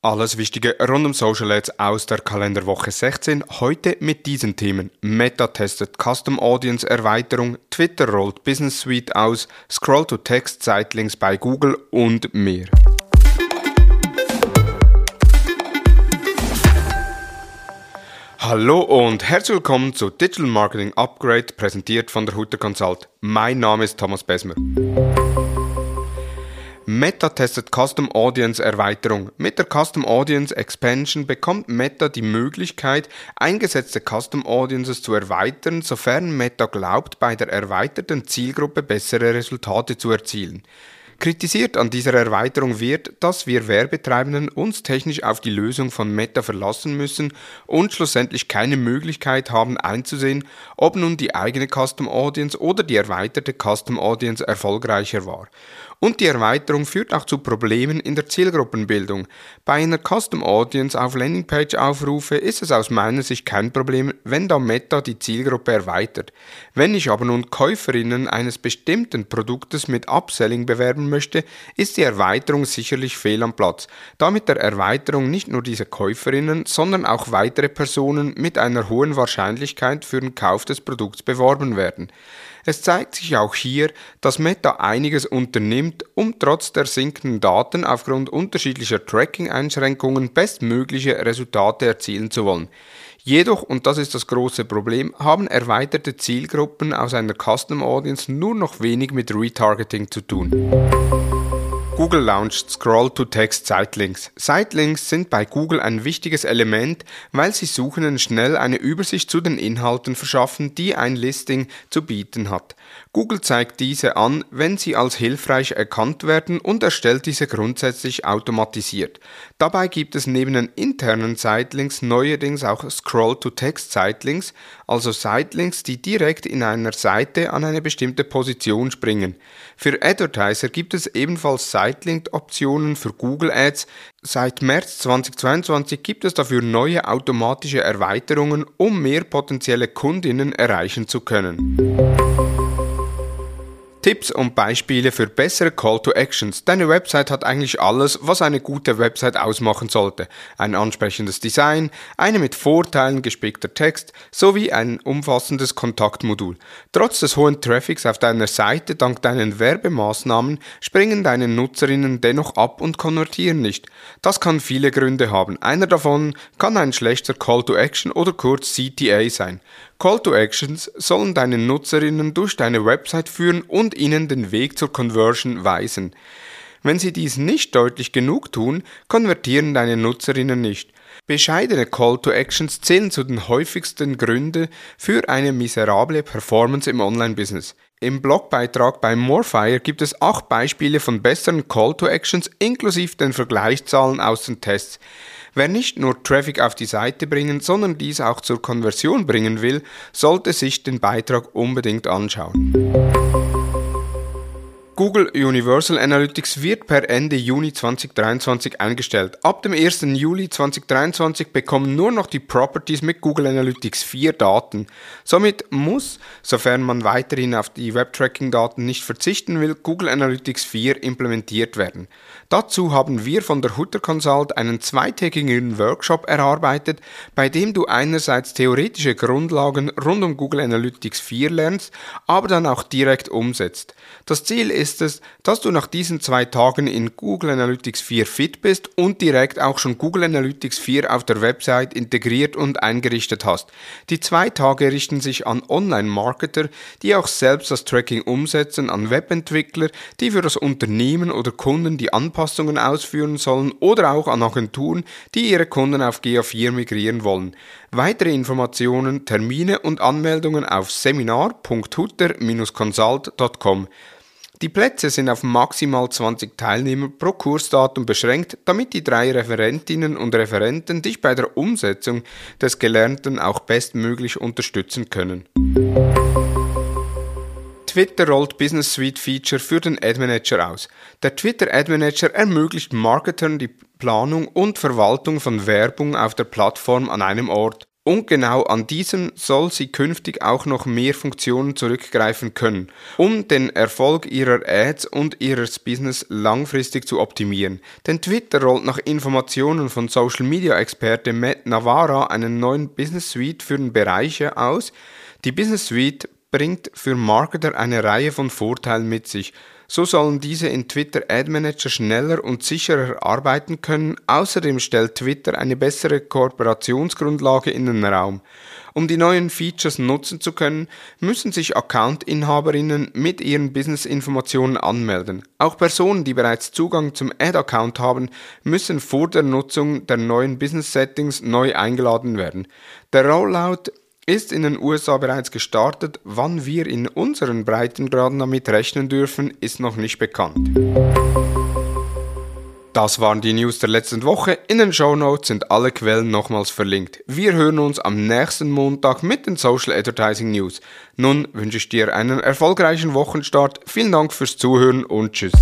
Alles Wichtige rund um Social Ads aus der Kalenderwoche 16. Heute mit diesen Themen. Meta testet Custom Audience Erweiterung, Twitter rollt Business Suite aus, Scroll to Text Sightlinks bei Google und mehr. Hallo und herzlich willkommen zu Digital Marketing Upgrade, präsentiert von der Hutter Consult. Mein Name ist Thomas Besmer. Meta testet Custom Audience Erweiterung. Mit der Custom Audience Expansion bekommt Meta die Möglichkeit, eingesetzte Custom Audiences zu erweitern, sofern Meta glaubt, bei der erweiterten Zielgruppe bessere Resultate zu erzielen. Kritisiert an dieser Erweiterung wird, dass wir Werbetreibenden uns technisch auf die Lösung von Meta verlassen müssen und schlussendlich keine Möglichkeit haben einzusehen, ob nun die eigene Custom Audience oder die erweiterte Custom Audience erfolgreicher war. Und die Erweiterung führt auch zu Problemen in der Zielgruppenbildung. Bei einer Custom Audience auf Landingpage-Aufrufe ist es aus meiner Sicht kein Problem, wenn da Meta die Zielgruppe erweitert. Wenn ich aber nun Käuferinnen eines bestimmten Produktes mit Upselling bewerben möchte, ist die Erweiterung sicherlich fehl am Platz, da mit der Erweiterung nicht nur diese Käuferinnen, sondern auch weitere Personen mit einer hohen Wahrscheinlichkeit für den Kauf des Produkts beworben werden. Es zeigt sich auch hier, dass Meta einiges unternimmt, um trotz der sinkenden Daten aufgrund unterschiedlicher Tracking-Einschränkungen bestmögliche Resultate erzielen zu wollen. Jedoch, und das ist das große Problem, haben erweiterte Zielgruppen aus einer Custom Audience nur noch wenig mit Retargeting zu tun. Google launcht Scroll-to-Text Sitelinks. Sitelinks sind bei Google ein wichtiges Element, weil sie Suchenden schnell eine Übersicht zu den Inhalten verschaffen, die ein Listing zu bieten hat. Google zeigt diese an, wenn sie als hilfreich erkannt werden und erstellt diese grundsätzlich automatisiert. Dabei gibt es neben den internen Sitelinks neuerdings auch Scroll-to-Text Sitelinks, also Sitelinks, die direkt in einer Seite an eine bestimmte Position springen. Für Advertiser gibt es ebenfalls Sitelink-Optionen für Google Ads. Seit März 2022 gibt es dafür neue automatische Erweiterungen, um mehr potenzielle Kundinnen erreichen zu können. Tipps und Beispiele für bessere Call to Actions. Deine Website hat eigentlich alles, was eine gute Website ausmachen sollte. Ein ansprechendes Design, eine mit Vorteilen gespickter Text sowie ein umfassendes Kontaktmodul. Trotz des hohen Traffics auf deiner Seite dank deinen Werbemaßnahmen springen deine Nutzerinnen dennoch ab und konvertieren nicht. Das kann viele Gründe haben. Einer davon kann ein schlechter Call to Action oder kurz CTA sein. Call to Actions sollen deine Nutzerinnen durch deine Website führen und ihnen den Weg zur Conversion weisen. Wenn sie dies nicht deutlich genug tun, konvertieren deine Nutzerinnen nicht. Bescheidene Call to Actions zählen zu den häufigsten Gründen für eine miserable Performance im Online-Business. Im Blogbeitrag bei Morefire gibt es acht Beispiele von besseren Call to Actions inklusive den Vergleichszahlen aus den Tests. Wer nicht nur Traffic auf die Seite bringen, sondern dies auch zur Konversion bringen will, sollte sich den Beitrag unbedingt anschauen. Google Universal Analytics wird per Ende Juni 2023 eingestellt. Ab dem 1. Juli 2023 bekommen nur noch die Properties mit Google Analytics 4 Daten. Somit muss, sofern man weiterhin auf die Webtracking-Daten nicht verzichten will, Google Analytics 4 implementiert werden. Dazu haben wir von der Hutter Consult einen zweitägigen Workshop erarbeitet, bei dem du einerseits theoretische Grundlagen rund um Google Analytics 4 lernst, aber dann auch direkt umsetzt. Das Ziel ist ist es, dass du nach diesen zwei Tagen in Google Analytics 4 fit bist und direkt auch schon Google Analytics 4 auf der Website integriert und eingerichtet hast. Die zwei Tage richten sich an Online-Marketer, die auch selbst das Tracking umsetzen, an Webentwickler, die für das Unternehmen oder Kunden die Anpassungen ausführen sollen oder auch an Agenturen, die ihre Kunden auf GA4 migrieren wollen. Weitere Informationen, Termine und Anmeldungen auf seminar.hutter-consult.com. Die Plätze sind auf maximal 20 Teilnehmer pro Kursdatum beschränkt, damit die drei Referentinnen und Referenten dich bei der Umsetzung des Gelernten auch bestmöglich unterstützen können. Twitter rollt Business Suite Feature für den Ad Manager aus. Der Twitter Ad Manager ermöglicht Marketern die Planung und Verwaltung von Werbung auf der Plattform an einem Ort und genau an diesem soll sie künftig auch noch mehr Funktionen zurückgreifen können, um den Erfolg ihrer Ads und ihres Business langfristig zu optimieren. Denn Twitter rollt nach Informationen von Social Media Experte Matt Navarra einen neuen Business Suite für Bereiche aus. Die Business Suite bringt für Marketer eine Reihe von Vorteilen mit sich. So sollen diese in Twitter Ad Manager schneller und sicherer arbeiten können. Außerdem stellt Twitter eine bessere Kooperationsgrundlage in den Raum. Um die neuen Features nutzen zu können, müssen sich Account-Inhaberinnen mit ihren Business-Informationen anmelden. Auch Personen, die bereits Zugang zum Ad-Account haben, müssen vor der Nutzung der neuen Business-Settings neu eingeladen werden. Der Rollout ist in den USA bereits gestartet. Wann wir in unseren Breitengraden damit rechnen dürfen, ist noch nicht bekannt. Das waren die News der letzten Woche. In den Show Notes sind alle Quellen nochmals verlinkt. Wir hören uns am nächsten Montag mit den Social Advertising News. Nun wünsche ich dir einen erfolgreichen Wochenstart. Vielen Dank fürs Zuhören und tschüss.